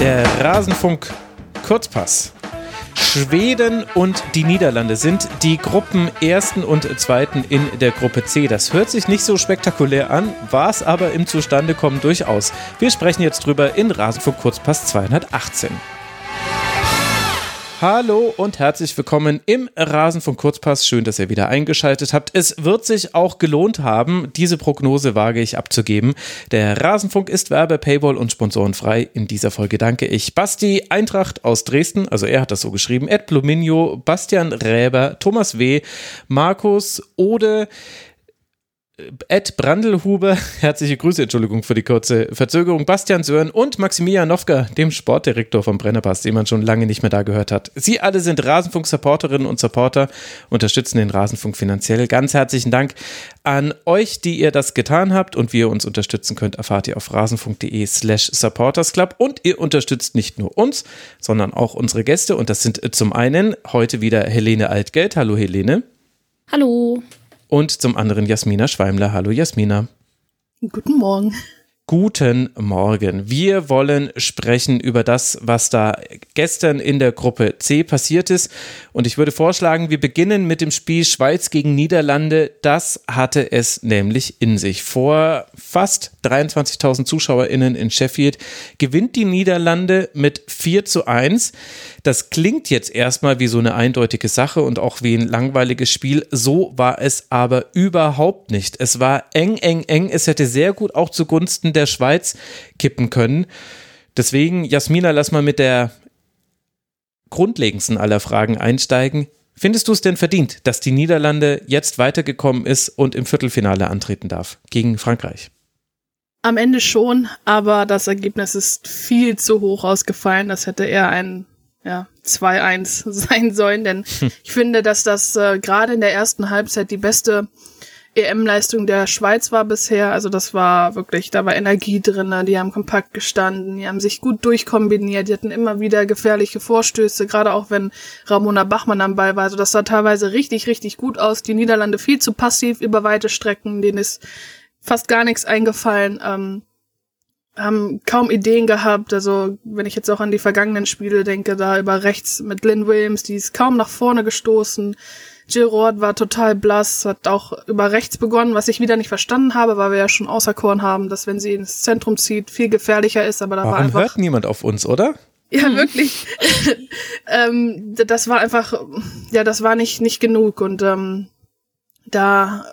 Der Rasenfunk Kurzpass. Schweden und die Niederlande sind die Gruppen ersten und zweiten in der Gruppe C. Das hört sich nicht so spektakulär an, war es aber im Zustandekommen durchaus. Wir sprechen jetzt drüber in Rasenfunk Kurzpass 218. Hallo und herzlich willkommen im Rasenfunk Kurzpass. Schön, dass ihr wieder eingeschaltet habt. Es wird sich auch gelohnt haben, diese Prognose wage ich abzugeben. Der Rasenfunk ist Werbe, Paywall und sponsorenfrei. In dieser Folge danke ich Basti Eintracht aus Dresden, also er hat das so geschrieben, Ed Pluminio, Bastian Räber, Thomas W., Markus Ode, Ed Brandelhuber, herzliche Grüße, Entschuldigung für die kurze Verzögerung, Bastian Sören und Maximilian Nowka, dem Sportdirektor vom Brennerpass, den man schon lange nicht mehr da gehört hat. Sie alle sind Rasenfunk-Supporterinnen und Supporter, unterstützen den Rasenfunk finanziell. Ganz herzlichen Dank an euch, die ihr das getan habt und wie ihr uns unterstützen könnt, erfahrt ihr auf rasenfunk.de slash supportersclub und ihr unterstützt nicht nur uns, sondern auch unsere Gäste und das sind zum einen heute wieder Helene Altgeld. Hallo Helene. Hallo und zum anderen Jasmina Schweimler. Hallo Jasmina. Guten Morgen. Guten Morgen. Wir wollen sprechen über das, was da gestern in der Gruppe C passiert ist. Und ich würde vorschlagen, wir beginnen mit dem Spiel Schweiz gegen Niederlande. Das hatte es nämlich in sich. Vor fast 23.000 ZuschauerInnen in Sheffield gewinnt die Niederlande mit 4 zu 1. Das klingt jetzt erstmal wie so eine eindeutige Sache und auch wie ein langweiliges Spiel. So war es aber überhaupt nicht. Es war eng, eng, eng. Es hätte sehr gut auch zugunsten der Schweiz kippen können. Deswegen, Jasmina, lass mal mit der grundlegendsten aller Fragen einsteigen. Findest du es denn verdient, dass die Niederlande jetzt weitergekommen ist und im Viertelfinale antreten darf gegen Frankreich? Am Ende schon, aber das Ergebnis ist viel zu hoch ausgefallen. Das hätte eher ein ja, 2-1 sein sollen, denn ich finde, dass das äh, gerade in der ersten Halbzeit die beste EM-Leistung der Schweiz war bisher. Also das war wirklich, da war Energie drin, die haben kompakt gestanden, die haben sich gut durchkombiniert, die hatten immer wieder gefährliche Vorstöße, gerade auch wenn Ramona Bachmann am Ball war. Also das sah teilweise richtig, richtig gut aus. Die Niederlande viel zu passiv über weite Strecken, denen ist fast gar nichts eingefallen. Ähm, haben kaum Ideen gehabt. Also wenn ich jetzt auch an die vergangenen Spiele denke, da über rechts mit Lynn Williams, die ist kaum nach vorne gestoßen. Jill Roth war total blass, hat auch über rechts begonnen, was ich wieder nicht verstanden habe, weil wir ja schon auserkoren haben, dass wenn sie ins Zentrum zieht, viel gefährlicher ist. Aber da Warum war einfach hört niemand auf uns, oder? Ja, hm. wirklich. ähm, das war einfach, ja, das war nicht nicht genug und ähm, da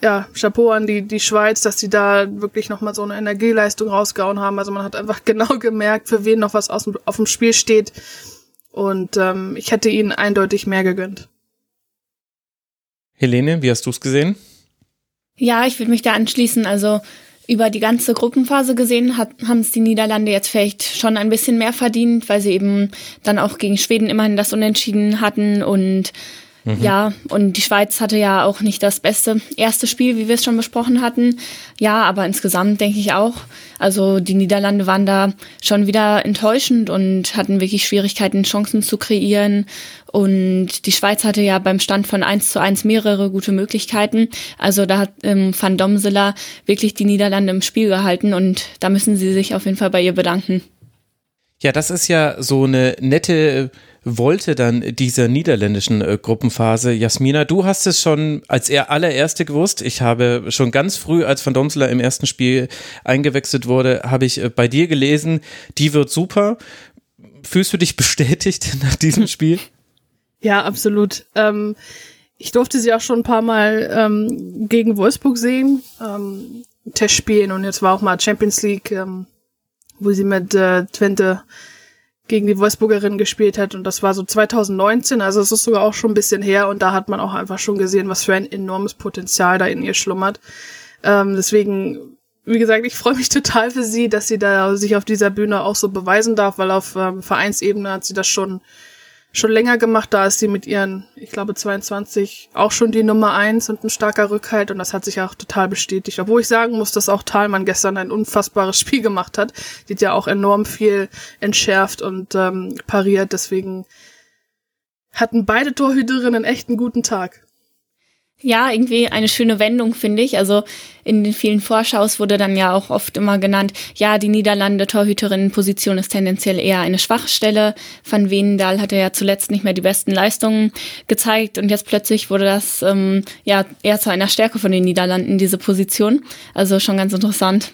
ja, Chapeau an die, die Schweiz, dass die da wirklich nochmal so eine Energieleistung rausgehauen haben. Also man hat einfach genau gemerkt, für wen noch was aus, auf dem Spiel steht. Und ähm, ich hätte ihnen eindeutig mehr gegönnt. Helene, wie hast du es gesehen? Ja, ich würde mich da anschließen. Also über die ganze Gruppenphase gesehen haben es die Niederlande jetzt vielleicht schon ein bisschen mehr verdient, weil sie eben dann auch gegen Schweden immerhin das Unentschieden hatten und Mhm. Ja, und die Schweiz hatte ja auch nicht das beste erste Spiel, wie wir es schon besprochen hatten. Ja, aber insgesamt denke ich auch, also die Niederlande waren da schon wieder enttäuschend und hatten wirklich Schwierigkeiten, Chancen zu kreieren. Und die Schweiz hatte ja beim Stand von 1 zu 1 mehrere gute Möglichkeiten. Also da hat ähm, Van Domsela wirklich die Niederlande im Spiel gehalten und da müssen sie sich auf jeden Fall bei ihr bedanken. Ja, das ist ja so eine nette wollte dann dieser niederländischen äh, Gruppenphase. Jasmina, du hast es schon als er allererste gewusst. Ich habe schon ganz früh, als Van Domsler im ersten Spiel eingewechselt wurde, habe ich äh, bei dir gelesen, die wird super. Fühlst du dich bestätigt nach diesem Spiel? Ja, absolut. Ähm, ich durfte sie auch schon ein paar Mal ähm, gegen Wolfsburg sehen, ähm, Testspielen und jetzt war auch mal Champions League, ähm, wo sie mit äh, Twente gegen die Wolfsburgerin gespielt hat und das war so 2019, also es ist sogar auch schon ein bisschen her und da hat man auch einfach schon gesehen, was für ein enormes Potenzial da in ihr schlummert. Ähm, deswegen, wie gesagt, ich freue mich total für sie, dass sie da sich auf dieser Bühne auch so beweisen darf, weil auf ähm, Vereinsebene hat sie das schon schon länger gemacht. Da ist sie mit ihren, ich glaube, 22 auch schon die Nummer eins und ein starker Rückhalt und das hat sich auch total bestätigt. Obwohl ich sagen muss, dass auch Thalmann gestern ein unfassbares Spiel gemacht hat. Die hat ja auch enorm viel entschärft und ähm, pariert. Deswegen hatten beide Torhüterinnen echt einen guten Tag. Ja, irgendwie eine schöne Wendung, finde ich. Also in den vielen Vorschaus wurde dann ja auch oft immer genannt, ja, die Niederlande Torhüterinnenposition ist tendenziell eher eine Schwachstelle. Van Veendahl hatte ja zuletzt nicht mehr die besten Leistungen gezeigt und jetzt plötzlich wurde das ähm, ja eher zu einer Stärke von den Niederlanden, diese Position. Also schon ganz interessant.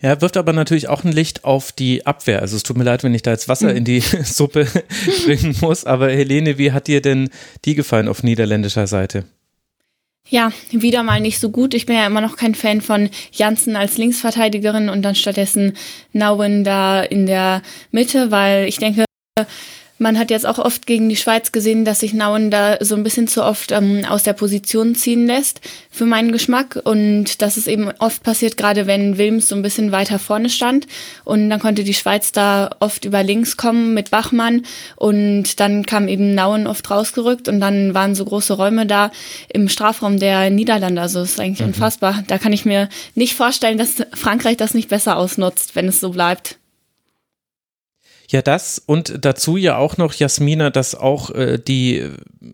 Ja, wirft aber natürlich auch ein Licht auf die Abwehr. Also es tut mir leid, wenn ich da jetzt Wasser hm. in die Suppe bringen muss. Aber Helene, wie hat dir denn die gefallen auf niederländischer Seite? Ja, wieder mal nicht so gut. Ich bin ja immer noch kein Fan von Janssen als Linksverteidigerin und dann stattdessen Nauen da in der Mitte, weil ich denke, man hat jetzt auch oft gegen die Schweiz gesehen, dass sich Nauen da so ein bisschen zu oft ähm, aus der Position ziehen lässt, für meinen Geschmack. Und das ist eben oft passiert, gerade wenn Wilms so ein bisschen weiter vorne stand. Und dann konnte die Schweiz da oft über links kommen mit Bachmann. Und dann kam eben Nauen oft rausgerückt. Und dann waren so große Räume da im Strafraum der Niederlande. Also ist eigentlich mhm. unfassbar. Da kann ich mir nicht vorstellen, dass Frankreich das nicht besser ausnutzt, wenn es so bleibt. Ja, das und dazu ja auch noch, Jasmina, dass auch äh, die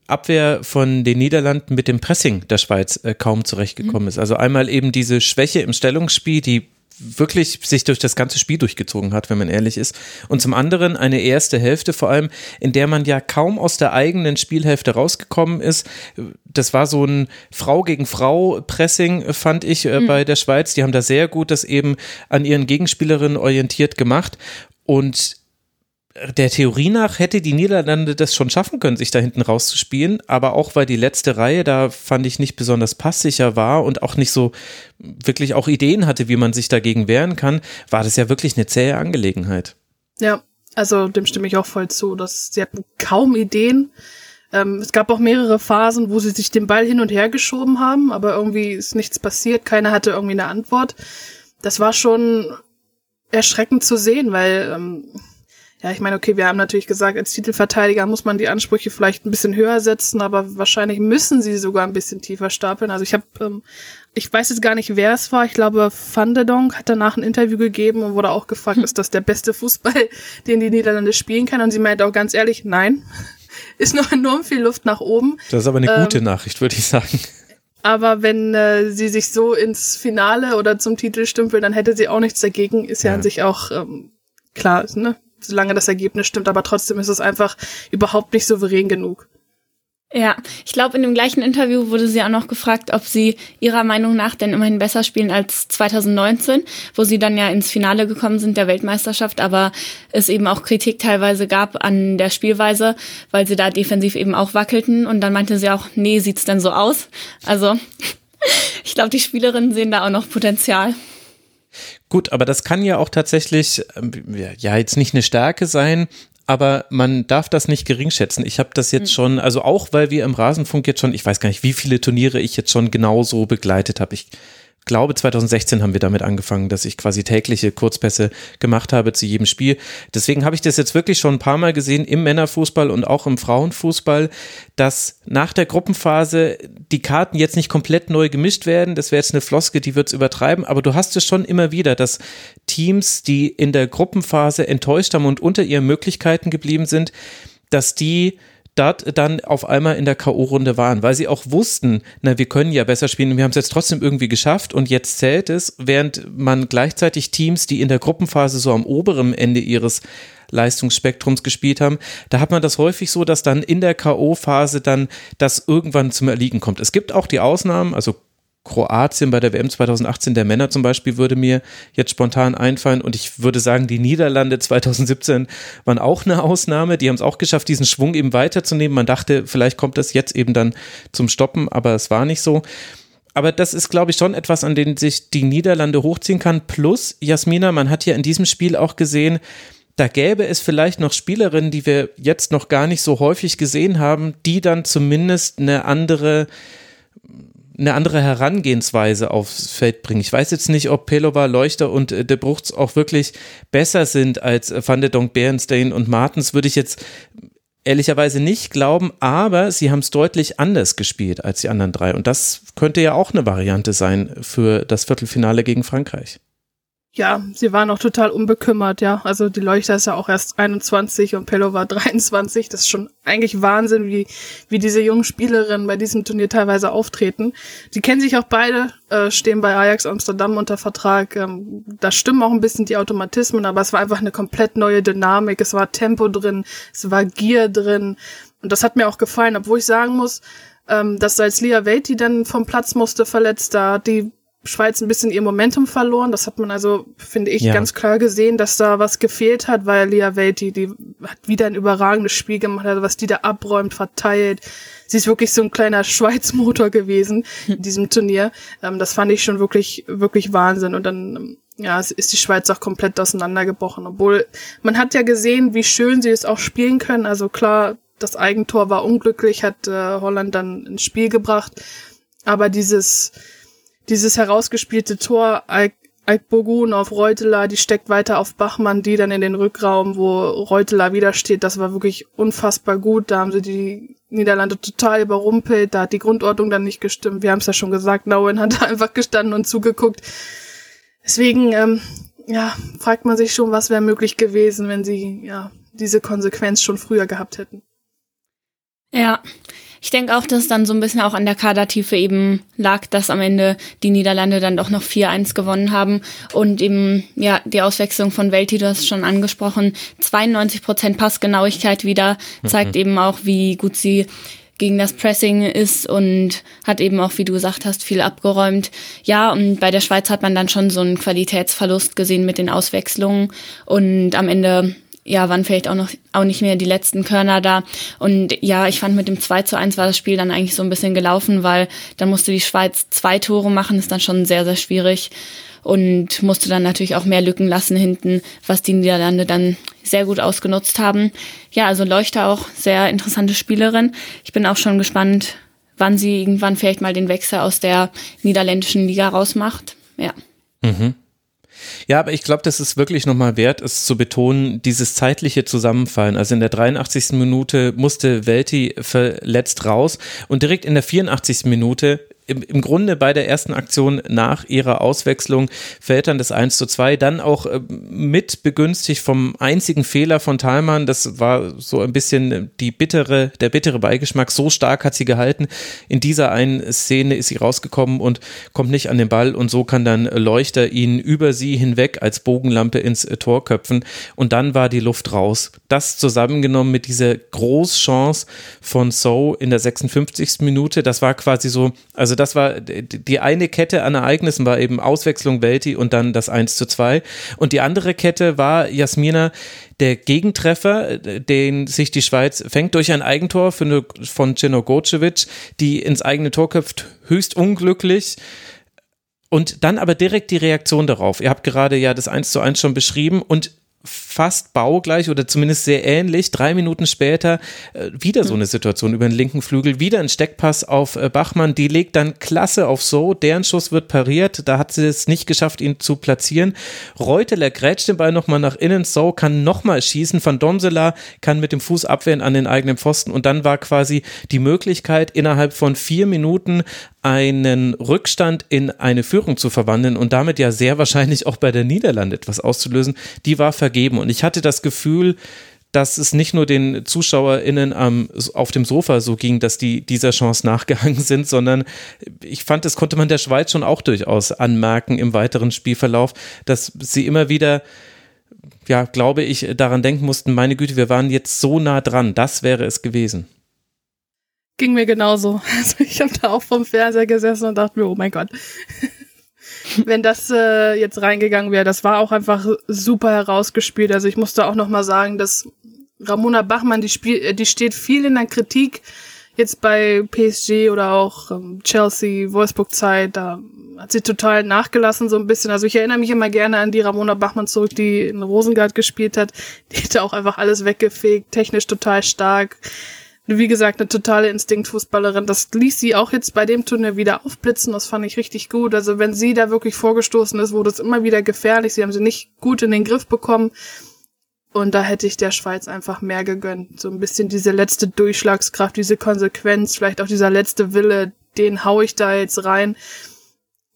Abwehr von den Niederlanden mit dem Pressing der Schweiz äh, kaum zurechtgekommen mhm. ist. Also einmal eben diese Schwäche im Stellungsspiel, die wirklich sich durch das ganze Spiel durchgezogen hat, wenn man ehrlich ist. Und zum anderen eine erste Hälfte vor allem, in der man ja kaum aus der eigenen Spielhälfte rausgekommen ist. Das war so ein Frau gegen Frau Pressing, fand ich äh, mhm. bei der Schweiz. Die haben da sehr gut das eben an ihren Gegenspielerinnen orientiert gemacht. Und der Theorie nach hätte die Niederlande das schon schaffen können, sich da hinten rauszuspielen, aber auch weil die letzte Reihe da fand ich nicht besonders passsicher war und auch nicht so wirklich auch Ideen hatte, wie man sich dagegen wehren kann, war das ja wirklich eine zähe Angelegenheit. Ja, also dem stimme ich auch voll zu, dass sie hatten kaum Ideen. Ähm, es gab auch mehrere Phasen, wo sie sich den Ball hin und her geschoben haben, aber irgendwie ist nichts passiert, keiner hatte irgendwie eine Antwort. Das war schon erschreckend zu sehen, weil ähm, ja, ich meine, okay, wir haben natürlich gesagt, als Titelverteidiger muss man die Ansprüche vielleicht ein bisschen höher setzen, aber wahrscheinlich müssen sie sogar ein bisschen tiefer stapeln. Also ich habe, ähm, ich weiß jetzt gar nicht, wer es war. Ich glaube, Van der Donk hat danach ein Interview gegeben und wurde auch gefragt, hm. ist das der beste Fußball, den die Niederlande spielen kann? Und sie meinte auch ganz ehrlich, nein. Ist noch enorm viel Luft nach oben. Das ist aber eine ähm, gute Nachricht, würde ich sagen. Aber wenn äh, sie sich so ins Finale oder zum Titel stümpelt, dann hätte sie auch nichts dagegen. Ist ja, ja an sich auch ähm, klar, ne? Solange das Ergebnis stimmt, aber trotzdem ist es einfach überhaupt nicht souverän genug. Ja, ich glaube, in dem gleichen Interview wurde sie auch noch gefragt, ob sie ihrer Meinung nach denn immerhin besser spielen als 2019, wo sie dann ja ins Finale gekommen sind der Weltmeisterschaft, aber es eben auch Kritik teilweise gab an der Spielweise, weil sie da defensiv eben auch wackelten und dann meinte sie auch, nee, sieht's denn so aus? Also, ich glaube, die Spielerinnen sehen da auch noch Potenzial. Gut, aber das kann ja auch tatsächlich, ähm, ja, jetzt nicht eine Stärke sein, aber man darf das nicht gering schätzen. Ich habe das jetzt hm. schon, also auch weil wir im Rasenfunk jetzt schon, ich weiß gar nicht, wie viele Turniere ich jetzt schon genauso begleitet habe. Ich glaube, 2016 haben wir damit angefangen, dass ich quasi tägliche Kurzpässe gemacht habe zu jedem Spiel. Deswegen habe ich das jetzt wirklich schon ein paar Mal gesehen im Männerfußball und auch im Frauenfußball, dass nach der Gruppenphase die Karten jetzt nicht komplett neu gemischt werden. Das wäre jetzt eine Floske, die wird es übertreiben, aber du hast es schon immer wieder, dass Teams, die in der Gruppenphase enttäuscht haben und unter ihren Möglichkeiten geblieben sind, dass die dort dann auf einmal in der K.O.-Runde waren, weil sie auch wussten, na, wir können ja besser spielen und wir haben es jetzt trotzdem irgendwie geschafft und jetzt zählt es, während man gleichzeitig Teams, die in der Gruppenphase so am oberen Ende ihres Leistungsspektrums gespielt haben, da hat man das häufig so, dass dann in der K.O.-Phase dann das irgendwann zum Erliegen kommt. Es gibt auch die Ausnahmen, also Kroatien bei der WM 2018 der Männer zum Beispiel würde mir jetzt spontan einfallen und ich würde sagen, die Niederlande 2017 waren auch eine Ausnahme. Die haben es auch geschafft, diesen Schwung eben weiterzunehmen. Man dachte, vielleicht kommt das jetzt eben dann zum Stoppen, aber es war nicht so. Aber das ist, glaube ich, schon etwas, an dem sich die Niederlande hochziehen kann. Plus, Jasmina, man hat ja in diesem Spiel auch gesehen, da gäbe es vielleicht noch Spielerinnen, die wir jetzt noch gar nicht so häufig gesehen haben, die dann zumindest eine andere eine andere Herangehensweise aufs Feld bringen. Ich weiß jetzt nicht, ob Pelova, Leuchter und äh, De Bruchts auch wirklich besser sind als äh, Van der Donk, Berenstain und Martens, würde ich jetzt ehrlicherweise nicht glauben, aber sie haben es deutlich anders gespielt als die anderen drei. Und das könnte ja auch eine Variante sein für das Viertelfinale gegen Frankreich. Ja, sie war noch total unbekümmert, ja. Also die Leuchter ist ja auch erst 21 und Pello war 23. Das ist schon eigentlich Wahnsinn, wie, wie diese jungen Spielerinnen bei diesem Turnier teilweise auftreten. Die kennen sich auch beide, äh, stehen bei Ajax Amsterdam unter Vertrag. Ähm, da stimmen auch ein bisschen die Automatismen, aber es war einfach eine komplett neue Dynamik. Es war Tempo drin, es war Gier drin. Und das hat mir auch gefallen, obwohl ich sagen muss, ähm, dass als Lia Veti dann vom Platz musste verletzt, da die Schweiz ein bisschen ihr Momentum verloren. Das hat man also, finde ich, ja. ganz klar gesehen, dass da was gefehlt hat, weil Lia Velti, die hat wieder ein überragendes Spiel gemacht, also was die da abräumt, verteilt. Sie ist wirklich so ein kleiner Schweizmotor gewesen in diesem Turnier. Ähm, das fand ich schon wirklich, wirklich Wahnsinn. Und dann, ja, ist die Schweiz auch komplett auseinandergebrochen. Obwohl, man hat ja gesehen, wie schön sie es auch spielen können. Also klar, das Eigentor war unglücklich, hat äh, Holland dann ins Spiel gebracht. Aber dieses, dieses herausgespielte Tor Alkbogun auf Reuteler, die steckt weiter auf Bachmann, die dann in den Rückraum, wo Reuteler wieder steht. Das war wirklich unfassbar gut. Da haben sie die Niederlande total überrumpelt. Da hat die Grundordnung dann nicht gestimmt. Wir haben es ja schon gesagt, Nauen hat da einfach gestanden und zugeguckt. Deswegen, ähm, ja, fragt man sich schon, was wäre möglich gewesen, wenn sie ja diese Konsequenz schon früher gehabt hätten. Ja, ich denke auch, dass es dann so ein bisschen auch an der Kadertiefe eben lag, dass am Ende die Niederlande dann doch noch 4-1 gewonnen haben und eben, ja, die Auswechslung von Welti, du hast es schon angesprochen, 92 Prozent Passgenauigkeit wieder, zeigt mhm. eben auch, wie gut sie gegen das Pressing ist und hat eben auch, wie du gesagt hast, viel abgeräumt. Ja, und bei der Schweiz hat man dann schon so einen Qualitätsverlust gesehen mit den Auswechslungen und am Ende ja, waren vielleicht auch noch auch nicht mehr die letzten Körner da. Und ja, ich fand mit dem 2 zu 1 war das Spiel dann eigentlich so ein bisschen gelaufen, weil dann musste die Schweiz zwei Tore machen, ist dann schon sehr, sehr schwierig. Und musste dann natürlich auch mehr Lücken lassen hinten, was die Niederlande dann sehr gut ausgenutzt haben. Ja, also Leuchter auch sehr interessante Spielerin. Ich bin auch schon gespannt, wann sie irgendwann vielleicht mal den Wechsel aus der niederländischen Liga rausmacht. Ja. Mhm. Ja, aber ich glaube, das ist wirklich nochmal wert, es zu betonen, dieses zeitliche Zusammenfallen. Also in der 83. Minute musste Welti verletzt raus und direkt in der 84. Minute im, im Grunde bei der ersten Aktion nach ihrer Auswechslung fällt dann das 1 zu 2, dann auch äh, mit begünstigt vom einzigen Fehler von Thalmann, das war so ein bisschen die bittere, der bittere Beigeschmack, so stark hat sie gehalten, in dieser einen Szene ist sie rausgekommen und kommt nicht an den Ball. Und so kann dann Leuchter ihn über sie hinweg als Bogenlampe ins Tor köpfen. Und dann war die Luft raus. Das zusammengenommen mit dieser Großchance von So in der 56. Minute, das war quasi so, also das war die eine Kette an Ereignissen war eben Auswechslung Welti und dann das 1 zu 2. Und die andere Kette war Jasmina, der Gegentreffer, den sich die Schweiz fängt durch ein Eigentor von Cino Gocevic, die ins eigene Tor köpft, höchst unglücklich. Und dann aber direkt die Reaktion darauf. Ihr habt gerade ja das 1 zu 1 schon beschrieben und fast baugleich oder zumindest sehr ähnlich. Drei Minuten später äh, wieder so eine Situation über den linken Flügel, wieder ein Steckpass auf äh, Bachmann, die legt dann klasse auf So, deren Schuss wird pariert, da hat sie es nicht geschafft, ihn zu platzieren. Reuteler grätscht den Ball nochmal nach innen, So kann nochmal schießen, Van Donsela kann mit dem Fuß abwehren an den eigenen Pfosten und dann war quasi die Möglichkeit, innerhalb von vier Minuten einen Rückstand in eine Führung zu verwandeln und damit ja sehr wahrscheinlich auch bei der Niederlande etwas auszulösen, die war vergeben. Und ich hatte das Gefühl, dass es nicht nur den ZuschauerInnen ähm, auf dem Sofa so ging, dass die dieser Chance nachgehangen sind, sondern ich fand, das konnte man der Schweiz schon auch durchaus anmerken im weiteren Spielverlauf, dass sie immer wieder ja, glaube ich, daran denken mussten, meine Güte, wir waren jetzt so nah dran, das wäre es gewesen. Ging mir genauso. Also ich habe da auch vom Fernseher gesessen und dachte mir, oh mein Gott. Wenn das äh, jetzt reingegangen wäre, das war auch einfach super herausgespielt. Also ich musste auch noch mal sagen, dass Ramona Bachmann, die, spiel, äh, die steht viel in der Kritik, jetzt bei PSG oder auch ähm, Chelsea, Wolfsburg-Zeit, da hat sie total nachgelassen so ein bisschen. Also ich erinnere mich immer gerne an die Ramona Bachmann zurück, die in Rosengard gespielt hat. Die hätte auch einfach alles weggefegt, technisch total stark wie gesagt, eine totale Instinktfußballerin. Das ließ sie auch jetzt bei dem Turnier wieder aufblitzen. Das fand ich richtig gut. Also wenn sie da wirklich vorgestoßen ist, wurde es immer wieder gefährlich. Sie haben sie nicht gut in den Griff bekommen. Und da hätte ich der Schweiz einfach mehr gegönnt. So ein bisschen diese letzte Durchschlagskraft, diese Konsequenz, vielleicht auch dieser letzte Wille, den hau ich da jetzt rein.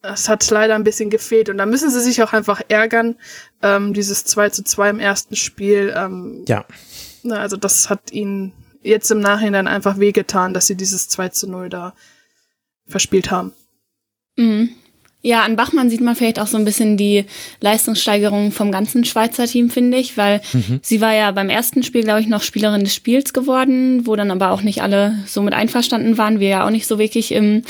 das hat leider ein bisschen gefehlt. Und da müssen sie sich auch einfach ärgern. Ähm, dieses 2 zu 2 im ersten Spiel. Ähm, ja. Also das hat ihnen jetzt im Nachhinein einfach wehgetan, dass sie dieses 2 zu 0 da verspielt haben. Mhm. Ja, an Bachmann sieht man vielleicht auch so ein bisschen die Leistungssteigerung vom ganzen Schweizer Team, finde ich, weil mhm. sie war ja beim ersten Spiel, glaube ich, noch Spielerin des Spiels geworden, wo dann aber auch nicht alle so mit einverstanden waren. Wir ja auch nicht so wirklich im,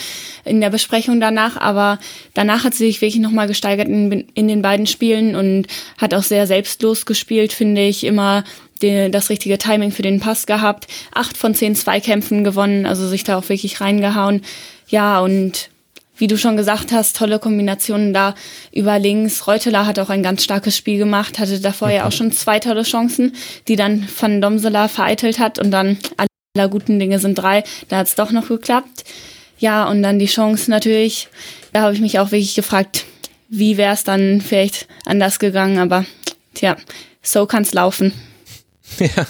in der Besprechung danach, aber danach hat sie sich wirklich nochmal gesteigert in, in den beiden Spielen und hat auch sehr selbstlos gespielt, finde ich, immer die, das richtige Timing für den Pass gehabt, acht von zehn Zweikämpfen gewonnen, also sich da auch wirklich reingehauen. Ja, und wie du schon gesagt hast, tolle Kombinationen da über links. Reuteler hat auch ein ganz starkes Spiel gemacht, hatte davor ja auch schon zwei tolle Chancen, die dann Van Domsela vereitelt hat und dann aller guten Dinge sind drei. Da hat es doch noch geklappt. Ja, und dann die Chance natürlich. Da habe ich mich auch wirklich gefragt, wie wäre es dann vielleicht anders gegangen, aber tja, so kann's laufen. Ja,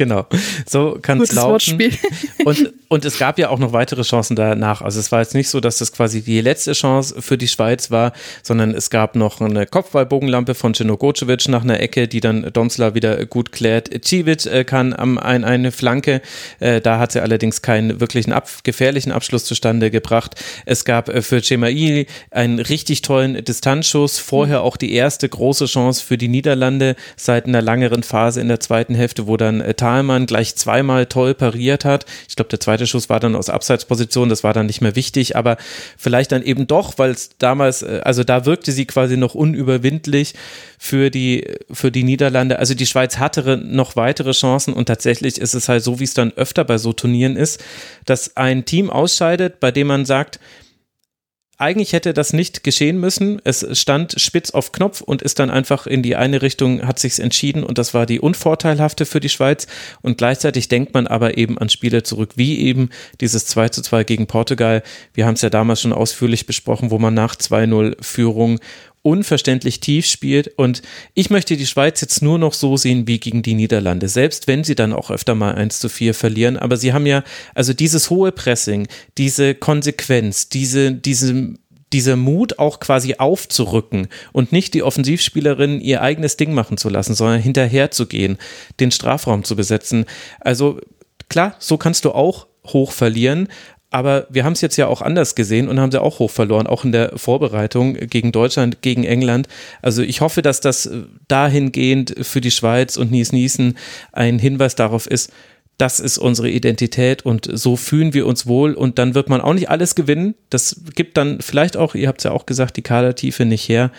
genau. So kann es laufen. Wortspiel. Und, und es gab ja auch noch weitere Chancen danach. Also es war jetzt nicht so, dass das quasi die letzte Chance für die Schweiz war, sondern es gab noch eine Kopfballbogenlampe von Cino Gocevic nach einer Ecke, die dann Domsla wieder gut klärt. Civic äh, kann am, ein, eine Flanke, äh, da hat sie allerdings keinen wirklichen ab, gefährlichen Abschluss zustande gebracht. Es gab äh, für Cemai einen richtig tollen Distanzschuss, vorher auch die erste große Chance für die Niederlande seit einer langeren Phase in der zweiten Hälfte, wo dann äh, Thalmann gleich zweimal toll pariert hat. Ich glaube, der zweite Schuss war dann aus Abseitsposition, das war dann nicht mehr wichtig, aber vielleicht dann eben doch, weil es damals, äh, also da wirkte sie quasi noch unüberwindlich für die, für die Niederlande. Also die Schweiz hatte noch weitere Chancen und tatsächlich ist es halt so, wie es dann öfter bei so Turnieren ist, dass ein Team ausscheidet, bei dem man sagt, eigentlich hätte das nicht geschehen müssen. Es stand spitz auf Knopf und ist dann einfach in die eine Richtung, hat sich's entschieden und das war die unvorteilhafte für die Schweiz. Und gleichzeitig denkt man aber eben an Spiele zurück, wie eben dieses 2 zu 2 gegen Portugal. Wir haben es ja damals schon ausführlich besprochen, wo man nach 2-0 Führung unverständlich tief spielt. Und ich möchte die Schweiz jetzt nur noch so sehen wie gegen die Niederlande, selbst wenn sie dann auch öfter mal 1 zu 4 verlieren. Aber sie haben ja, also dieses hohe Pressing, diese Konsequenz, diese, diese dieser Mut auch quasi aufzurücken und nicht die Offensivspielerin ihr eigenes Ding machen zu lassen, sondern hinterher zu gehen, den Strafraum zu besetzen. Also klar, so kannst du auch hoch verlieren, aber wir haben es jetzt ja auch anders gesehen und haben sie auch hoch verloren, auch in der Vorbereitung gegen Deutschland, gegen England. Also ich hoffe, dass das dahingehend für die Schweiz und Nies Niesen ein Hinweis darauf ist, das ist unsere Identität und so fühlen wir uns wohl und dann wird man auch nicht alles gewinnen. Das gibt dann vielleicht auch, ihr habt es ja auch gesagt, die Kadertiefe nicht her,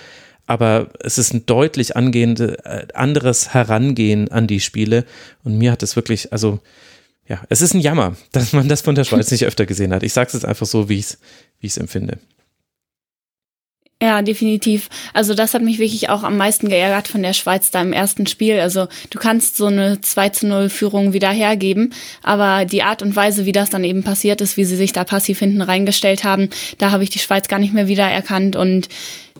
aber es ist ein deutlich angehende, äh, anderes Herangehen an die Spiele und mir hat es wirklich, also ja, es ist ein Jammer, dass man das von der Schweiz nicht öfter gesehen hat. Ich sage es jetzt einfach so, wie ich es wie ich's empfinde. Ja, definitiv. Also das hat mich wirklich auch am meisten geärgert von der Schweiz da im ersten Spiel. Also du kannst so eine 2 zu 0 Führung wieder hergeben, aber die Art und Weise, wie das dann eben passiert ist, wie sie sich da passiv hinten reingestellt haben, da habe ich die Schweiz gar nicht mehr wiedererkannt und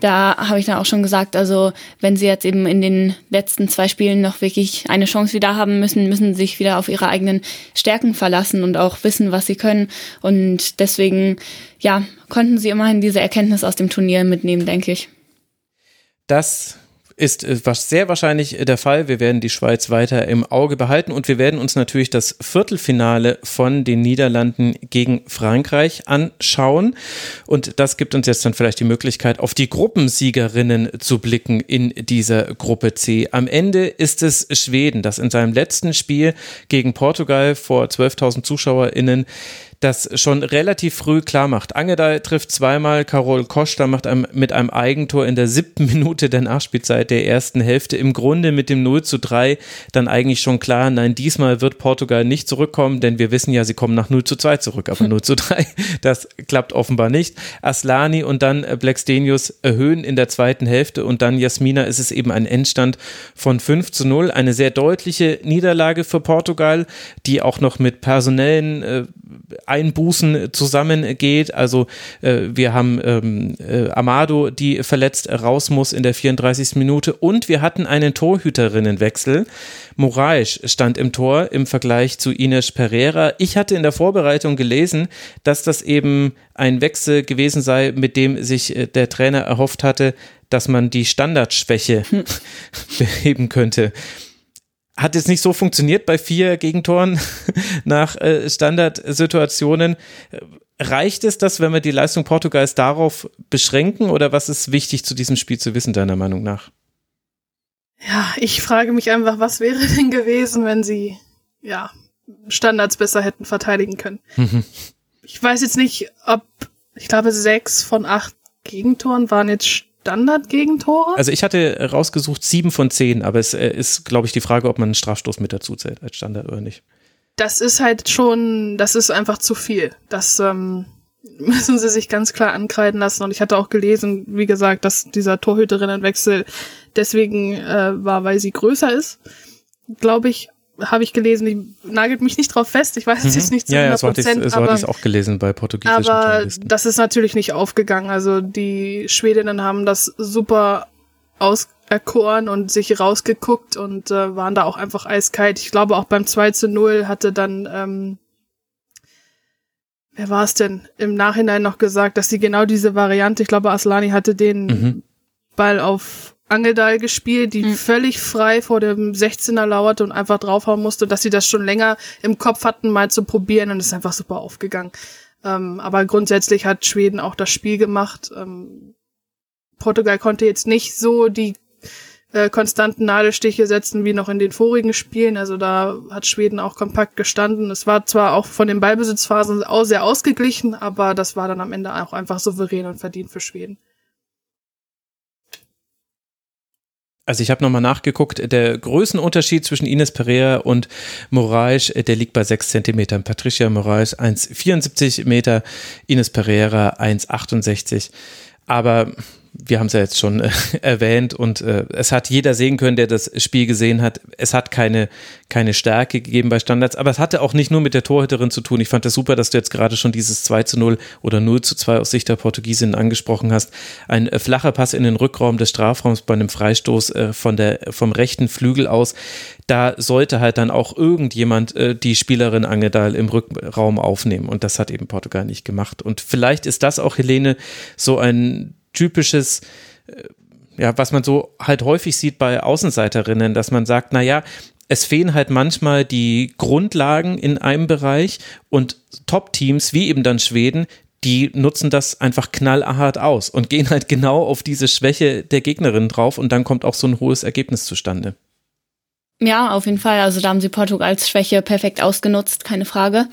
da habe ich dann auch schon gesagt, also wenn sie jetzt eben in den letzten zwei Spielen noch wirklich eine Chance wieder haben müssen, müssen sie sich wieder auf ihre eigenen Stärken verlassen und auch wissen, was sie können. Und deswegen, ja, konnten sie immerhin diese Erkenntnis aus dem Turnier mitnehmen, denke ich. Das ist äh, sehr wahrscheinlich der Fall. Wir werden die Schweiz weiter im Auge behalten und wir werden uns natürlich das Viertelfinale von den Niederlanden gegen Frankreich anschauen. Und das gibt uns jetzt dann vielleicht die Möglichkeit, auf die Gruppensiegerinnen zu blicken in dieser Gruppe C. Am Ende ist es Schweden, das in seinem letzten Spiel gegen Portugal vor 12.000 ZuschauerInnen das schon relativ früh klar macht. Angedei trifft zweimal, Carol Costa macht einem, mit einem Eigentor in der siebten Minute der Nachspielzeit der ersten Hälfte. Im Grunde mit dem 0 zu 3 dann eigentlich schon klar, nein, diesmal wird Portugal nicht zurückkommen, denn wir wissen ja, sie kommen nach 0 zu 2 zurück, aber 0 zu 3, das klappt offenbar nicht. Aslani und dann Blackstenius erhöhen in der zweiten Hälfte und dann Jasmina ist es eben ein Endstand von 5 zu 0. Eine sehr deutliche Niederlage für Portugal, die auch noch mit personellen äh, Einbußen zusammengeht. Also äh, wir haben ähm, äh, Amado, die verletzt raus muss in der 34. Minute und wir hatten einen Torhüterinnenwechsel. Moraes stand im Tor im Vergleich zu Ines Pereira. Ich hatte in der Vorbereitung gelesen, dass das eben ein Wechsel gewesen sei, mit dem sich äh, der Trainer erhofft hatte, dass man die Standardschwäche hm. beheben könnte hat jetzt nicht so funktioniert bei vier Gegentoren nach äh, Standardsituationen. Reicht es, dass, wenn wir die Leistung Portugals darauf beschränken oder was ist wichtig zu diesem Spiel zu wissen, deiner Meinung nach? Ja, ich frage mich einfach, was wäre denn gewesen, wenn sie, ja, Standards besser hätten verteidigen können. Mhm. Ich weiß jetzt nicht, ob, ich glaube, sechs von acht Gegentoren waren jetzt Standard-Gegentore? Also ich hatte rausgesucht sieben von zehn, aber es äh, ist, glaube ich, die Frage, ob man einen Strafstoß mit dazu zählt als Standard oder nicht. Das ist halt schon, das ist einfach zu viel. Das ähm, müssen sie sich ganz klar ankreiden lassen. Und ich hatte auch gelesen, wie gesagt, dass dieser Torhüterinnenwechsel deswegen äh, war, weil sie größer ist, glaube ich habe ich gelesen, ich nagelt mich nicht drauf fest, ich weiß es mhm. jetzt nicht zu ja, 100%. Ja, so hatte ich es auch gelesen bei portugiesischen Aber das ist natürlich nicht aufgegangen. Also die Schwedinnen haben das super auserkoren und sich rausgeguckt und äh, waren da auch einfach eiskalt. Ich glaube auch beim 2 zu 0 hatte dann, ähm, wer war es denn, im Nachhinein noch gesagt, dass sie genau diese Variante, ich glaube Aslani hatte den mhm. Ball auf Angeldal gespielt, die mhm. völlig frei vor dem 16er lauerte und einfach draufhauen musste, dass sie das schon länger im Kopf hatten, mal zu probieren und ist einfach super aufgegangen. Ähm, aber grundsätzlich hat Schweden auch das Spiel gemacht. Ähm, Portugal konnte jetzt nicht so die äh, konstanten Nadelstiche setzen wie noch in den vorigen Spielen. Also da hat Schweden auch kompakt gestanden. Es war zwar auch von den Ballbesitzphasen auch sehr ausgeglichen, aber das war dann am Ende auch einfach souverän und verdient für Schweden. Also ich habe nochmal nachgeguckt, der Größenunterschied zwischen Ines Pereira und Moraes, der liegt bei 6 cm. Patricia Moraes 1,74 Meter, Ines Pereira 1,68. Aber wir haben es ja jetzt schon äh, erwähnt und äh, es hat jeder sehen können, der das Spiel gesehen hat. Es hat keine, keine Stärke gegeben bei Standards, aber es hatte auch nicht nur mit der Torhüterin zu tun. Ich fand das super, dass du jetzt gerade schon dieses 2 zu 0 oder 0 zu 2 aus Sicht der Portugiesinnen angesprochen hast. Ein äh, flacher Pass in den Rückraum des Strafraums bei einem Freistoß äh, von der, vom rechten Flügel aus. Da sollte halt dann auch irgendjemand äh, die Spielerin Angedal im Rückraum aufnehmen und das hat eben Portugal nicht gemacht. Und vielleicht ist das auch, Helene, so ein typisches, äh, ja, was man so halt häufig sieht bei Außenseiterinnen, dass man sagt, naja, es fehlen halt manchmal die Grundlagen in einem Bereich und Top-Teams wie eben dann Schweden, die nutzen das einfach knallhart aus und gehen halt genau auf diese Schwäche der Gegnerin drauf und dann kommt auch so ein hohes Ergebnis zustande. Ja, auf jeden Fall. Also da haben sie Portugals Schwäche perfekt ausgenutzt, keine Frage.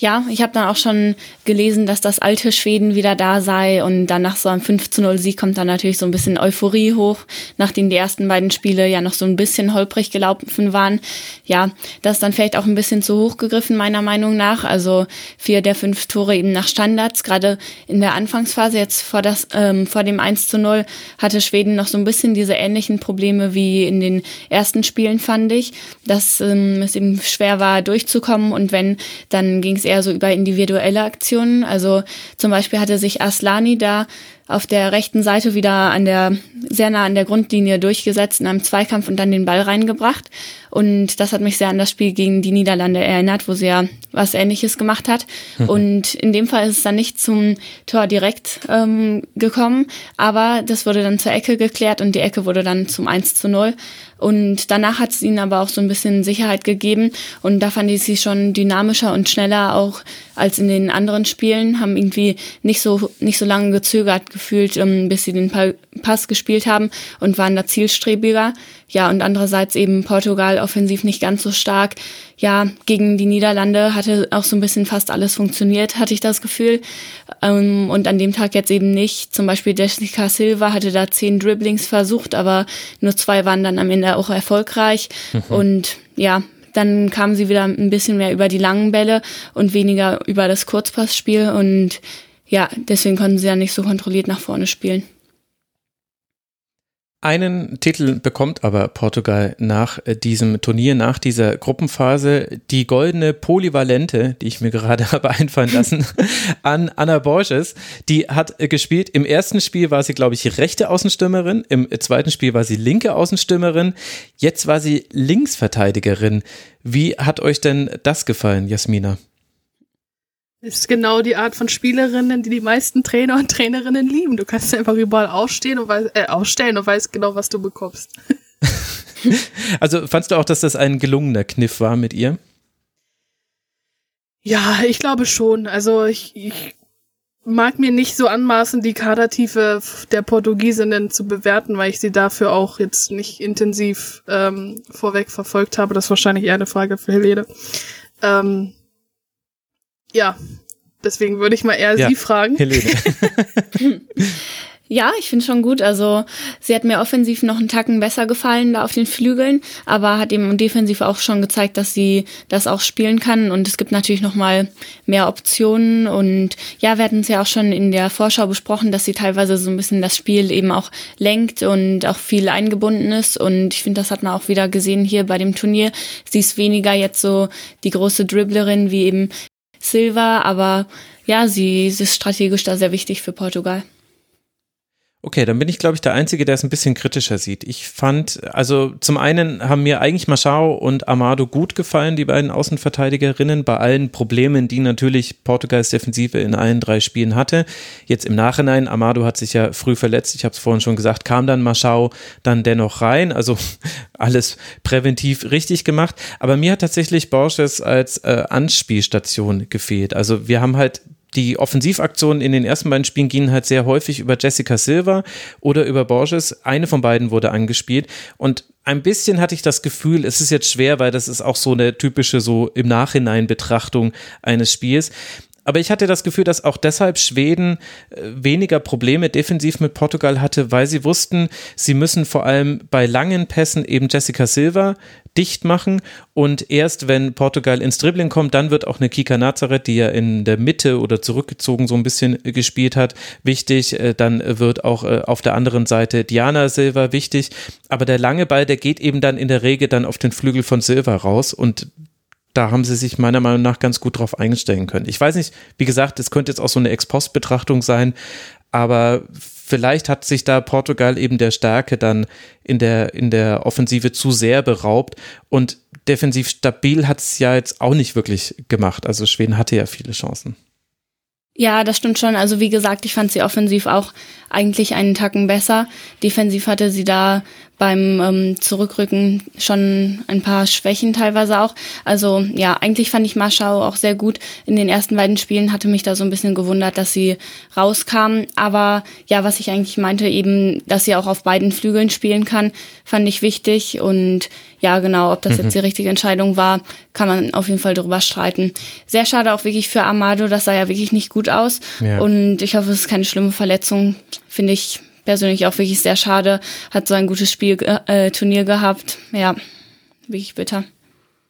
Ja, ich habe dann auch schon gelesen, dass das alte Schweden wieder da sei und dann nach so einem 5 zu 0 Sieg kommt dann natürlich so ein bisschen Euphorie hoch, nachdem die ersten beiden Spiele ja noch so ein bisschen holprig gelaufen waren. Ja, das ist dann vielleicht auch ein bisschen zu hoch gegriffen, meiner Meinung nach. Also vier der fünf Tore eben nach Standards. Gerade in der Anfangsphase jetzt vor, das, ähm, vor dem 1 zu 0 hatte Schweden noch so ein bisschen diese ähnlichen Probleme wie in den ersten Spielen, fand ich, dass ähm, es eben schwer war durchzukommen und wenn, dann ging es eher so über individuelle Aktionen. Also zum Beispiel hatte sich Aslani da auf der rechten Seite wieder an der, sehr nah an der Grundlinie durchgesetzt in einem Zweikampf und dann den Ball reingebracht. Und das hat mich sehr an das Spiel gegen die Niederlande erinnert, wo sie ja was Ähnliches gemacht hat. Mhm. Und in dem Fall ist es dann nicht zum Tor direkt ähm, gekommen, aber das wurde dann zur Ecke geklärt und die Ecke wurde dann zum 1 zu 0. Und danach hat es ihnen aber auch so ein bisschen Sicherheit gegeben. Und da fand ich sie schon dynamischer und schneller auch als in den anderen Spielen, haben irgendwie nicht so, nicht so lange gezögert gefühlt, ähm, bis sie den Pass gespielt haben und waren da zielstrebiger. Ja, und andererseits eben Portugal offensiv nicht ganz so stark. Ja, gegen die Niederlande hatte auch so ein bisschen fast alles funktioniert, hatte ich das Gefühl. Ähm, und an dem Tag jetzt eben nicht. Zum Beispiel Jessica Silva hatte da zehn Dribblings versucht, aber nur zwei waren dann am Ende auch erfolgreich. Mhm. Und ja, dann kamen sie wieder ein bisschen mehr über die langen Bälle und weniger über das Kurzpassspiel. Und ja, deswegen konnten sie ja nicht so kontrolliert nach vorne spielen. Einen Titel bekommt aber Portugal nach äh, diesem Turnier, nach dieser Gruppenphase, die goldene Polyvalente, die ich mir gerade habe einfallen lassen, an Anna Borges. Die hat äh, gespielt. Im ersten Spiel war sie, glaube ich, rechte Außenstürmerin. Im zweiten Spiel war sie linke Außenstürmerin. Jetzt war sie Linksverteidigerin. Wie hat euch denn das gefallen, Jasmina? Ist genau die Art von Spielerinnen, die die meisten Trainer und Trainerinnen lieben. Du kannst einfach überall aufstehen und weiß, äh, aufstellen und weißt genau, was du bekommst. also fandst du auch, dass das ein gelungener Kniff war mit ihr? Ja, ich glaube schon. Also ich, ich mag mir nicht so anmaßen, die Kadertiefe der Portugiesinnen zu bewerten, weil ich sie dafür auch jetzt nicht intensiv ähm, vorweg verfolgt habe. Das ist wahrscheinlich eher eine Frage für Helene. Ähm, ja, deswegen würde ich mal eher ja, Sie fragen. Helene. Ja, ich finde schon gut. Also sie hat mir offensiv noch einen Tacken besser gefallen da auf den Flügeln, aber hat eben defensiv auch schon gezeigt, dass sie das auch spielen kann. Und es gibt natürlich noch mal mehr Optionen. Und ja, wir hatten es ja auch schon in der Vorschau besprochen, dass sie teilweise so ein bisschen das Spiel eben auch lenkt und auch viel eingebunden ist. Und ich finde, das hat man auch wieder gesehen hier bei dem Turnier. Sie ist weniger jetzt so die große Dribblerin wie eben Silva, aber ja, sie, sie ist strategisch da sehr wichtig für Portugal. Okay, dann bin ich, glaube ich, der Einzige, der es ein bisschen kritischer sieht. Ich fand, also zum einen haben mir eigentlich Machado und Amado gut gefallen, die beiden Außenverteidigerinnen, bei allen Problemen, die natürlich Portugals Defensive in allen drei Spielen hatte. Jetzt im Nachhinein, Amado hat sich ja früh verletzt, ich habe es vorhin schon gesagt, kam dann Machado dann dennoch rein, also alles präventiv richtig gemacht. Aber mir hat tatsächlich Borges als äh, Anspielstation gefehlt. Also wir haben halt die Offensivaktionen in den ersten beiden Spielen gingen halt sehr häufig über Jessica Silva oder über Borges. Eine von beiden wurde angespielt und ein bisschen hatte ich das Gefühl, es ist jetzt schwer, weil das ist auch so eine typische so im Nachhinein Betrachtung eines Spiels. Aber ich hatte das Gefühl, dass auch deshalb Schweden äh, weniger Probleme defensiv mit Portugal hatte, weil sie wussten, sie müssen vor allem bei langen Pässen eben Jessica Silva dicht machen und erst wenn Portugal ins Dribbling kommt, dann wird auch eine Kika Nazareth, die ja in der Mitte oder zurückgezogen so ein bisschen gespielt hat, wichtig. Äh, dann wird auch äh, auf der anderen Seite Diana Silva wichtig. Aber der lange Ball, der geht eben dann in der Regel dann auf den Flügel von Silva raus und da haben sie sich meiner Meinung nach ganz gut drauf einstellen können. Ich weiß nicht, wie gesagt, es könnte jetzt auch so eine Ex-Post-Betrachtung sein, aber vielleicht hat sich da Portugal eben der Stärke dann in der, in der Offensive zu sehr beraubt und defensiv stabil hat es ja jetzt auch nicht wirklich gemacht. Also Schweden hatte ja viele Chancen. Ja, das stimmt schon. Also wie gesagt, ich fand sie offensiv auch eigentlich einen Tacken besser. Defensiv hatte sie da beim ähm, Zurückrücken schon ein paar Schwächen teilweise auch. Also ja, eigentlich fand ich Marschau auch sehr gut. In den ersten beiden Spielen hatte mich da so ein bisschen gewundert, dass sie rauskam. Aber ja, was ich eigentlich meinte, eben, dass sie auch auf beiden Flügeln spielen kann, fand ich wichtig. Und ja, genau, ob das mhm. jetzt die richtige Entscheidung war, kann man auf jeden Fall darüber streiten. Sehr schade auch wirklich für Amado, das sah ja wirklich nicht gut aus. Ja. Und ich hoffe, es ist keine schlimme Verletzung. Finde ich persönlich auch wirklich sehr schade. Hat so ein gutes Spiel, äh, Turnier gehabt. Ja, wirklich bitter.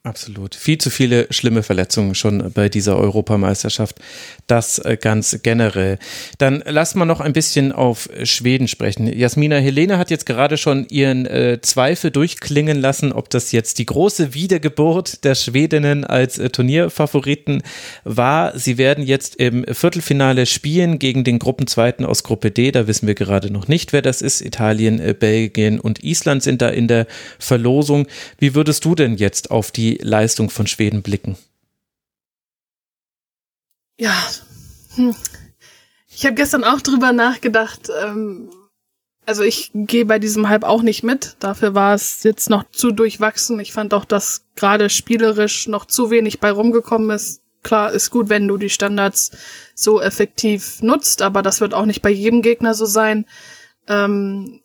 Absolut. Viel zu viele schlimme Verletzungen schon bei dieser Europameisterschaft. Das äh, ganz generell. Dann lasst mal noch ein bisschen auf Schweden sprechen. Jasmina Helene hat jetzt gerade schon ihren äh, Zweifel durchklingen lassen, ob das jetzt die große Wiedergeburt der Schwedinnen als äh, Turnierfavoriten war. Sie werden jetzt im Viertelfinale spielen gegen den Gruppenzweiten aus Gruppe D. Da wissen wir gerade noch nicht, wer das ist. Italien, äh, Belgien und Island sind da in der Verlosung. Wie würdest du denn jetzt auf die Leistung von Schweden blicken? Ja, hm. ich habe gestern auch drüber nachgedacht. Ähm, also ich gehe bei diesem Hype auch nicht mit. Dafür war es jetzt noch zu durchwachsen. Ich fand auch, dass gerade spielerisch noch zu wenig bei rumgekommen ist. Klar, ist gut, wenn du die Standards so effektiv nutzt, aber das wird auch nicht bei jedem Gegner so sein. Ähm,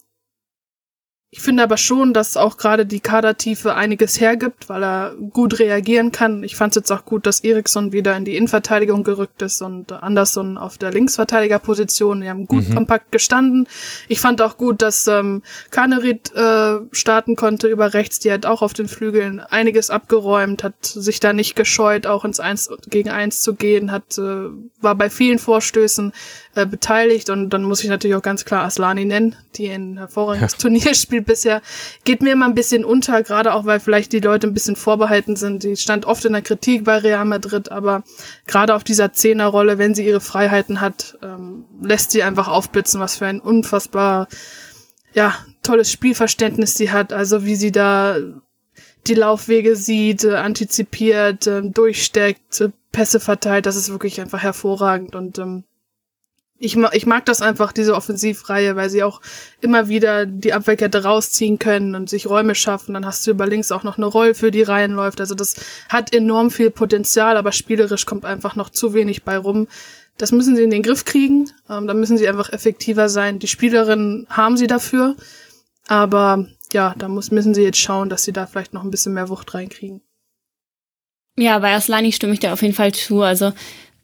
Ich finde aber schon, dass auch gerade die Kadertiefe einiges hergibt, weil er gut reagieren kann. Ich fand es jetzt auch gut, dass Eriksson wieder in die Innenverteidigung gerückt ist und Anderson auf der Linksverteidigerposition. Die haben gut mhm. kompakt gestanden. Ich fand auch gut, dass ähm, Kanerit äh, starten konnte über rechts. Die hat auch auf den Flügeln einiges abgeräumt, hat sich da nicht gescheut, auch ins Eins gegen Eins zu gehen, hat äh, war bei vielen Vorstößen äh, beteiligt und dann muss ich natürlich auch ganz klar Aslani nennen, die ein hervorragendes ja. Turnier spielt bisher. Geht mir immer ein bisschen unter, gerade auch weil vielleicht die Leute ein bisschen vorbehalten sind. Die stand oft in der Kritik bei Real Madrid, aber gerade auf dieser Zehnerrolle, wenn sie ihre Freiheiten hat, ähm, lässt sie einfach aufblitzen, was für ein unfassbar ja, tolles Spielverständnis sie hat. Also wie sie da die Laufwege sieht, äh, antizipiert, äh, durchsteckt, äh, Pässe verteilt, das ist wirklich einfach hervorragend und ähm, ich, mag, ich mag das einfach, diese Offensivreihe, weil sie auch immer wieder die Abwehrkette rausziehen können und sich Räume schaffen. Dann hast du über links auch noch eine Roll, für die Reihen läuft. Also das hat enorm viel Potenzial, aber spielerisch kommt einfach noch zu wenig bei rum. Das müssen sie in den Griff kriegen. Ähm, da müssen sie einfach effektiver sein. Die Spielerinnen haben sie dafür. Aber ja, da muss, müssen sie jetzt schauen, dass sie da vielleicht noch ein bisschen mehr Wucht reinkriegen. Ja, bei Aslani stimme ich dir auf jeden Fall zu. Also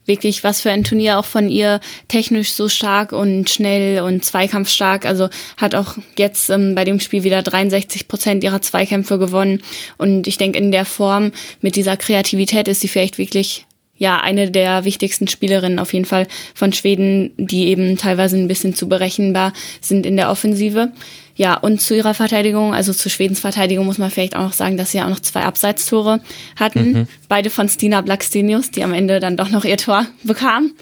wirklich was für ein Turnier auch von ihr technisch so stark und schnell und zweikampfstark. Also hat auch jetzt ähm, bei dem Spiel wieder 63 Prozent ihrer Zweikämpfe gewonnen. Und ich denke, in der Form mit dieser Kreativität ist sie vielleicht wirklich ja eine der wichtigsten Spielerinnen auf jeden Fall von Schweden, die eben teilweise ein bisschen zu berechenbar sind in der Offensive. Ja, und zu ihrer Verteidigung, also zu Schwedens Verteidigung muss man vielleicht auch noch sagen, dass sie auch noch zwei Abseitstore hatten. Mhm. Beide von Stina Blackstenius, die am Ende dann doch noch ihr Tor bekam.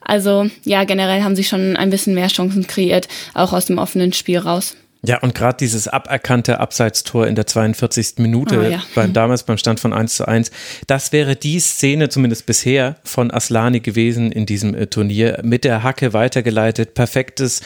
Also ja, generell haben sie schon ein bisschen mehr Chancen kreiert, auch aus dem offenen Spiel raus. Ja, und gerade dieses aberkannte Abseitstor in der 42. Minute, oh, ja. beim, damals beim Stand von 1 zu 1, das wäre die Szene zumindest bisher von Aslani gewesen in diesem äh, Turnier. Mit der Hacke weitergeleitet, perfektes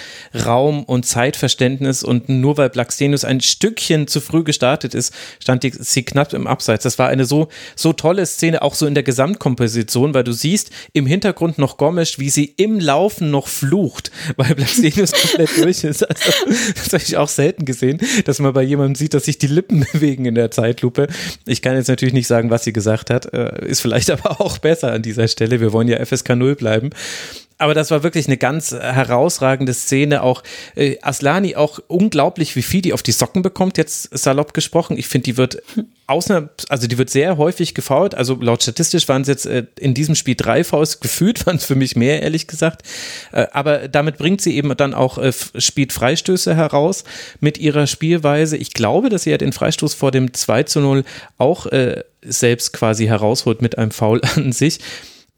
Raum- und Zeitverständnis und nur weil Blackstenius ein Stückchen zu früh gestartet ist, stand die, sie knapp im Abseits. Das war eine so, so tolle Szene, auch so in der Gesamtkomposition, weil du siehst im Hintergrund noch Gomes, wie sie im Laufen noch flucht, weil Blackstenius komplett durch ist. Also, das ich auch selten gesehen, dass man bei jemandem sieht, dass sich die Lippen bewegen in der Zeitlupe. Ich kann jetzt natürlich nicht sagen, was sie gesagt hat, äh, ist vielleicht aber auch besser an dieser Stelle. Wir wollen ja FSK 0 bleiben aber das war wirklich eine ganz herausragende Szene. Auch äh, Aslani, auch unglaublich, wie viel die auf die Socken bekommt, jetzt salopp gesprochen. Ich finde, die wird außer, also die wird sehr häufig gefault. Also laut statistisch waren es jetzt äh, in diesem Spiel drei Fouls gefühlt, waren es für mich mehr, ehrlich gesagt. Äh, aber damit bringt sie eben dann auch äh, spielt Freistöße heraus mit ihrer Spielweise. Ich glaube, dass sie ja den Freistoß vor dem 2 zu 0 auch äh, selbst quasi herausholt mit einem Foul an sich.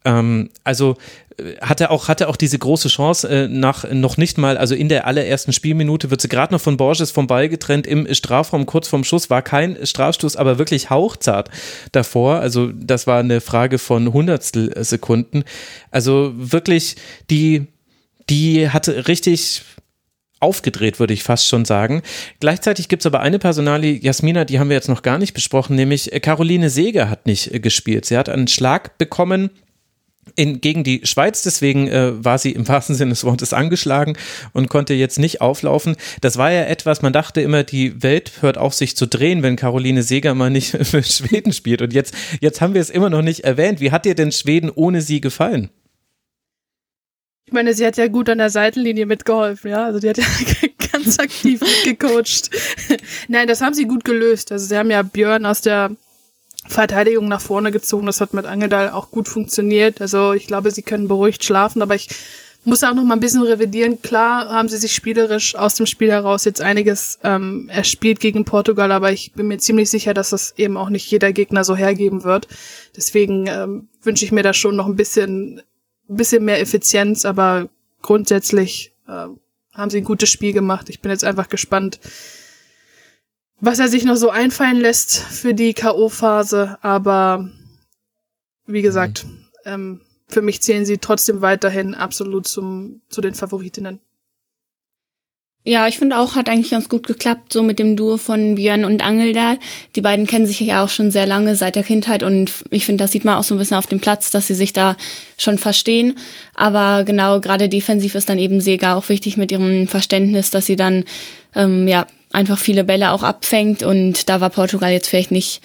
Ähm, also hatte auch, hatte auch diese große Chance äh, nach noch nicht mal, also in der allerersten Spielminute wird sie gerade noch von Borges vom Ball getrennt im Strafraum kurz vorm Schuss, war kein Strafstoß, aber wirklich hauchzart davor. Also das war eine Frage von Hundertstel Sekunden. Also wirklich, die, die hatte richtig aufgedreht, würde ich fast schon sagen. Gleichzeitig gibt es aber eine Personalie, Jasmina, die haben wir jetzt noch gar nicht besprochen, nämlich Caroline Seeger hat nicht gespielt. Sie hat einen Schlag bekommen in, gegen die Schweiz. Deswegen äh, war sie im wahrsten Sinne des Wortes angeschlagen und konnte jetzt nicht auflaufen. Das war ja etwas, man dachte immer, die Welt hört auf sich zu drehen, wenn Caroline Seeger mal nicht für Schweden spielt. Und jetzt, jetzt haben wir es immer noch nicht erwähnt. Wie hat dir denn Schweden ohne sie gefallen? Ich meine, sie hat ja gut an der Seitenlinie mitgeholfen, ja. Also die hat ja ganz aktiv mitgecoacht. Nein, das haben sie gut gelöst. Also sie haben ja Björn aus der Verteidigung nach vorne gezogen. Das hat mit Angedal auch gut funktioniert. Also ich glaube, sie können beruhigt schlafen, aber ich muss auch noch mal ein bisschen revidieren. Klar haben sie sich spielerisch aus dem Spiel heraus jetzt einiges ähm, erspielt gegen Portugal, aber ich bin mir ziemlich sicher, dass das eben auch nicht jeder Gegner so hergeben wird. Deswegen ähm, wünsche ich mir da schon noch ein bisschen, ein bisschen mehr Effizienz, aber grundsätzlich äh, haben sie ein gutes Spiel gemacht. Ich bin jetzt einfach gespannt, was er sich noch so einfallen lässt für die K.O.-Phase, aber wie gesagt, mhm. ähm, für mich zählen sie trotzdem weiterhin absolut zum, zu den Favoritinnen. Ja, ich finde auch, hat eigentlich ganz gut geklappt, so mit dem Duo von Björn und Angeldal. Die beiden kennen sich ja auch schon sehr lange, seit der Kindheit und ich finde, das sieht man auch so ein bisschen auf dem Platz, dass sie sich da schon verstehen. Aber genau, gerade defensiv ist dann eben Sega auch wichtig mit ihrem Verständnis, dass sie dann, ähm, ja, einfach viele Bälle auch abfängt und da war Portugal jetzt vielleicht nicht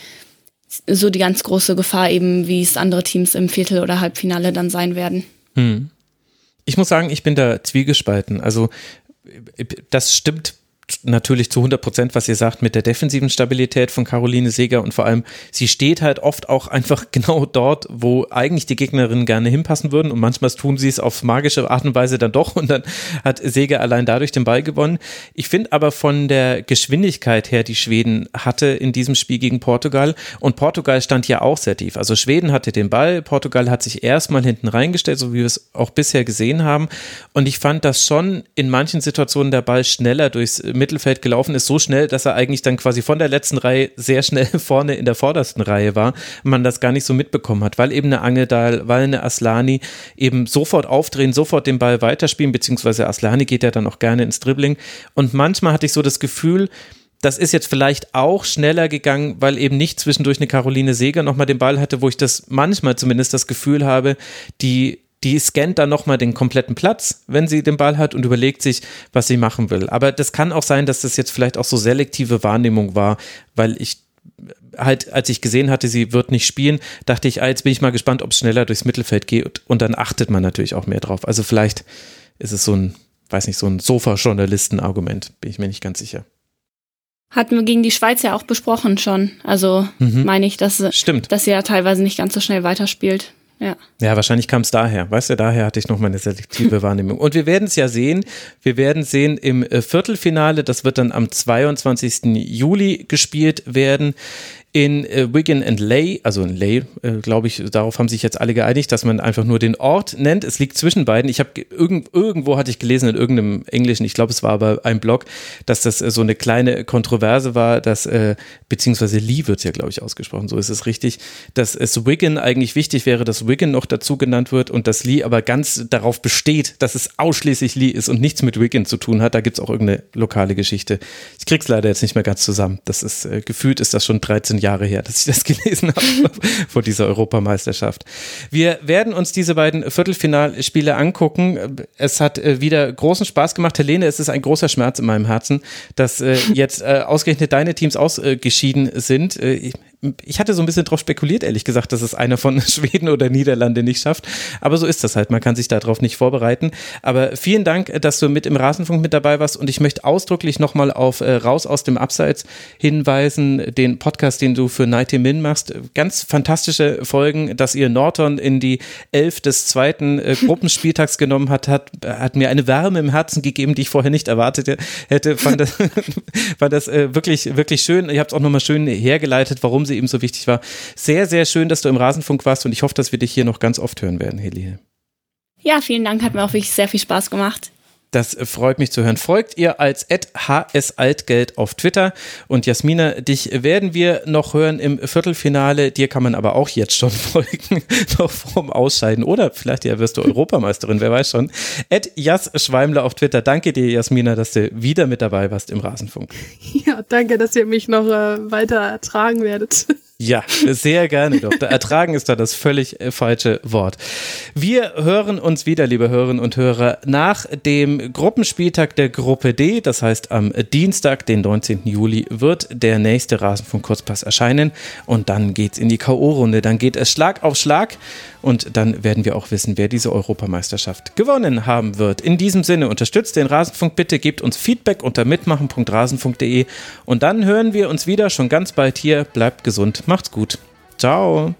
so die ganz große Gefahr eben, wie es andere Teams im Viertel- oder Halbfinale dann sein werden. Hm. Ich muss sagen, ich bin da zwiegespalten. Also das stimmt natürlich zu 100 Prozent, was ihr sagt mit der defensiven Stabilität von Caroline Seger und vor allem, sie steht halt oft auch einfach genau dort, wo eigentlich die Gegnerinnen gerne hinpassen würden und manchmal tun sie es auf magische Art und Weise dann doch und dann hat Seger allein dadurch den Ball gewonnen. Ich finde aber von der Geschwindigkeit her, die Schweden hatte in diesem Spiel gegen Portugal und Portugal stand ja auch sehr tief. Also Schweden hatte den Ball, Portugal hat sich erstmal hinten reingestellt, so wie wir es auch bisher gesehen haben und ich fand, dass schon in manchen Situationen der Ball schneller durchs Mittelfeld gelaufen ist, so schnell, dass er eigentlich dann quasi von der letzten Reihe sehr schnell vorne in der vordersten Reihe war man das gar nicht so mitbekommen hat, weil eben eine Angeldal, weil eine Aslani eben sofort aufdrehen, sofort den Ball weiterspielen, beziehungsweise Aslani geht ja dann auch gerne ins Dribbling. Und manchmal hatte ich so das Gefühl, das ist jetzt vielleicht auch schneller gegangen, weil eben nicht zwischendurch eine Caroline Seger nochmal den Ball hatte, wo ich das manchmal zumindest das Gefühl habe, die die scannt dann nochmal den kompletten Platz, wenn sie den Ball hat und überlegt sich, was sie machen will. Aber das kann auch sein, dass das jetzt vielleicht auch so selektive Wahrnehmung war, weil ich halt, als ich gesehen hatte, sie wird nicht spielen, dachte ich, ah, jetzt bin ich mal gespannt, ob es schneller durchs Mittelfeld geht und dann achtet man natürlich auch mehr drauf. Also vielleicht ist es so ein, weiß nicht, so ein Sofa-Journalisten-Argument, bin ich mir nicht ganz sicher. Hatten wir gegen die Schweiz ja auch besprochen schon. Also mhm. meine ich, dass, Stimmt. dass sie ja teilweise nicht ganz so schnell weiterspielt. Ja. ja, wahrscheinlich kam es daher. Weißt du, daher hatte ich noch meine selektive Wahrnehmung. Und wir werden es ja sehen. Wir werden sehen im äh, Viertelfinale. Das wird dann am 22. Juli gespielt werden in äh, Wigan and Lay, also in Lay, äh, glaube ich, darauf haben sich jetzt alle geeinigt, dass man einfach nur den Ort nennt. Es liegt zwischen beiden. Ich habe irgend, irgendwo hatte ich gelesen in irgendeinem Englischen, ich glaube, es war aber ein Blog, dass das äh, so eine kleine Kontroverse war, dass äh, beziehungsweise Lee wird ja, glaube ich, ausgesprochen, so ist es richtig, dass es Wigan eigentlich wichtig wäre, dass Wigan noch dazu genannt wird und dass Lee aber ganz darauf besteht, dass es ausschließlich Lee ist und nichts mit Wigan zu tun hat. Da gibt es auch irgendeine lokale Geschichte. Ich krieg's leider jetzt nicht mehr ganz zusammen. Das ist äh, gefühlt ist das schon 13 Jahre her, dass ich das gelesen habe vor dieser Europameisterschaft. Wir werden uns diese beiden Viertelfinalspiele angucken. Es hat äh, wieder großen Spaß gemacht. Helene, es ist ein großer Schmerz in meinem Herzen, dass äh, jetzt äh, ausgerechnet deine Teams ausgeschieden sind. Ich, ich hatte so ein bisschen drauf spekuliert, ehrlich gesagt, dass es einer von Schweden oder Niederlande nicht schafft. Aber so ist das halt. Man kann sich darauf nicht vorbereiten. Aber vielen Dank, dass du mit im Rasenfunk mit dabei warst. Und ich möchte ausdrücklich nochmal auf äh, Raus aus dem Abseits hinweisen, den Podcast, den du für Nighty Min machst. Ganz fantastische Folgen, dass ihr Norton in die Elf des zweiten äh, Gruppenspieltags genommen hat, hat, hat mir eine Wärme im Herzen gegeben, die ich vorher nicht erwartet hätte. Fand das, fand das äh, wirklich, wirklich schön. Ihr habt es auch nochmal schön hergeleitet, warum sie ihm so wichtig war. Sehr, sehr schön, dass du im Rasenfunk warst und ich hoffe, dass wir dich hier noch ganz oft hören werden, Heli. Ja, vielen Dank, hat mir auch wirklich sehr viel Spaß gemacht. Das freut mich zu hören. Folgt ihr als hsaltgeld auf Twitter. Und Jasmina, dich werden wir noch hören im Viertelfinale. Dir kann man aber auch jetzt schon folgen, noch vorm Ausscheiden. Oder vielleicht ja wirst du Europameisterin, wer weiß schon. Ed Jas Schweimler auf Twitter. Danke dir, Jasmina, dass du wieder mit dabei warst im Rasenfunk. Ja, danke, dass ihr mich noch äh, weiter ertragen werdet. Ja, sehr gerne doch. Ertragen ist da das völlig äh, falsche Wort. Wir hören uns wieder, liebe Hörerinnen und Hörer, nach dem Gruppenspieltag der Gruppe D. Das heißt, am Dienstag, den 19. Juli, wird der nächste Rasenfunk Kurzpass erscheinen. Und dann geht's in die K.O.-Runde. Dann geht es Schlag auf Schlag. Und dann werden wir auch wissen, wer diese Europameisterschaft gewonnen haben wird. In diesem Sinne, unterstützt den Rasenfunk bitte, gebt uns Feedback unter mitmachen.rasenfunk.de. Und dann hören wir uns wieder schon ganz bald hier. Bleibt gesund. Macht's gut. Ciao.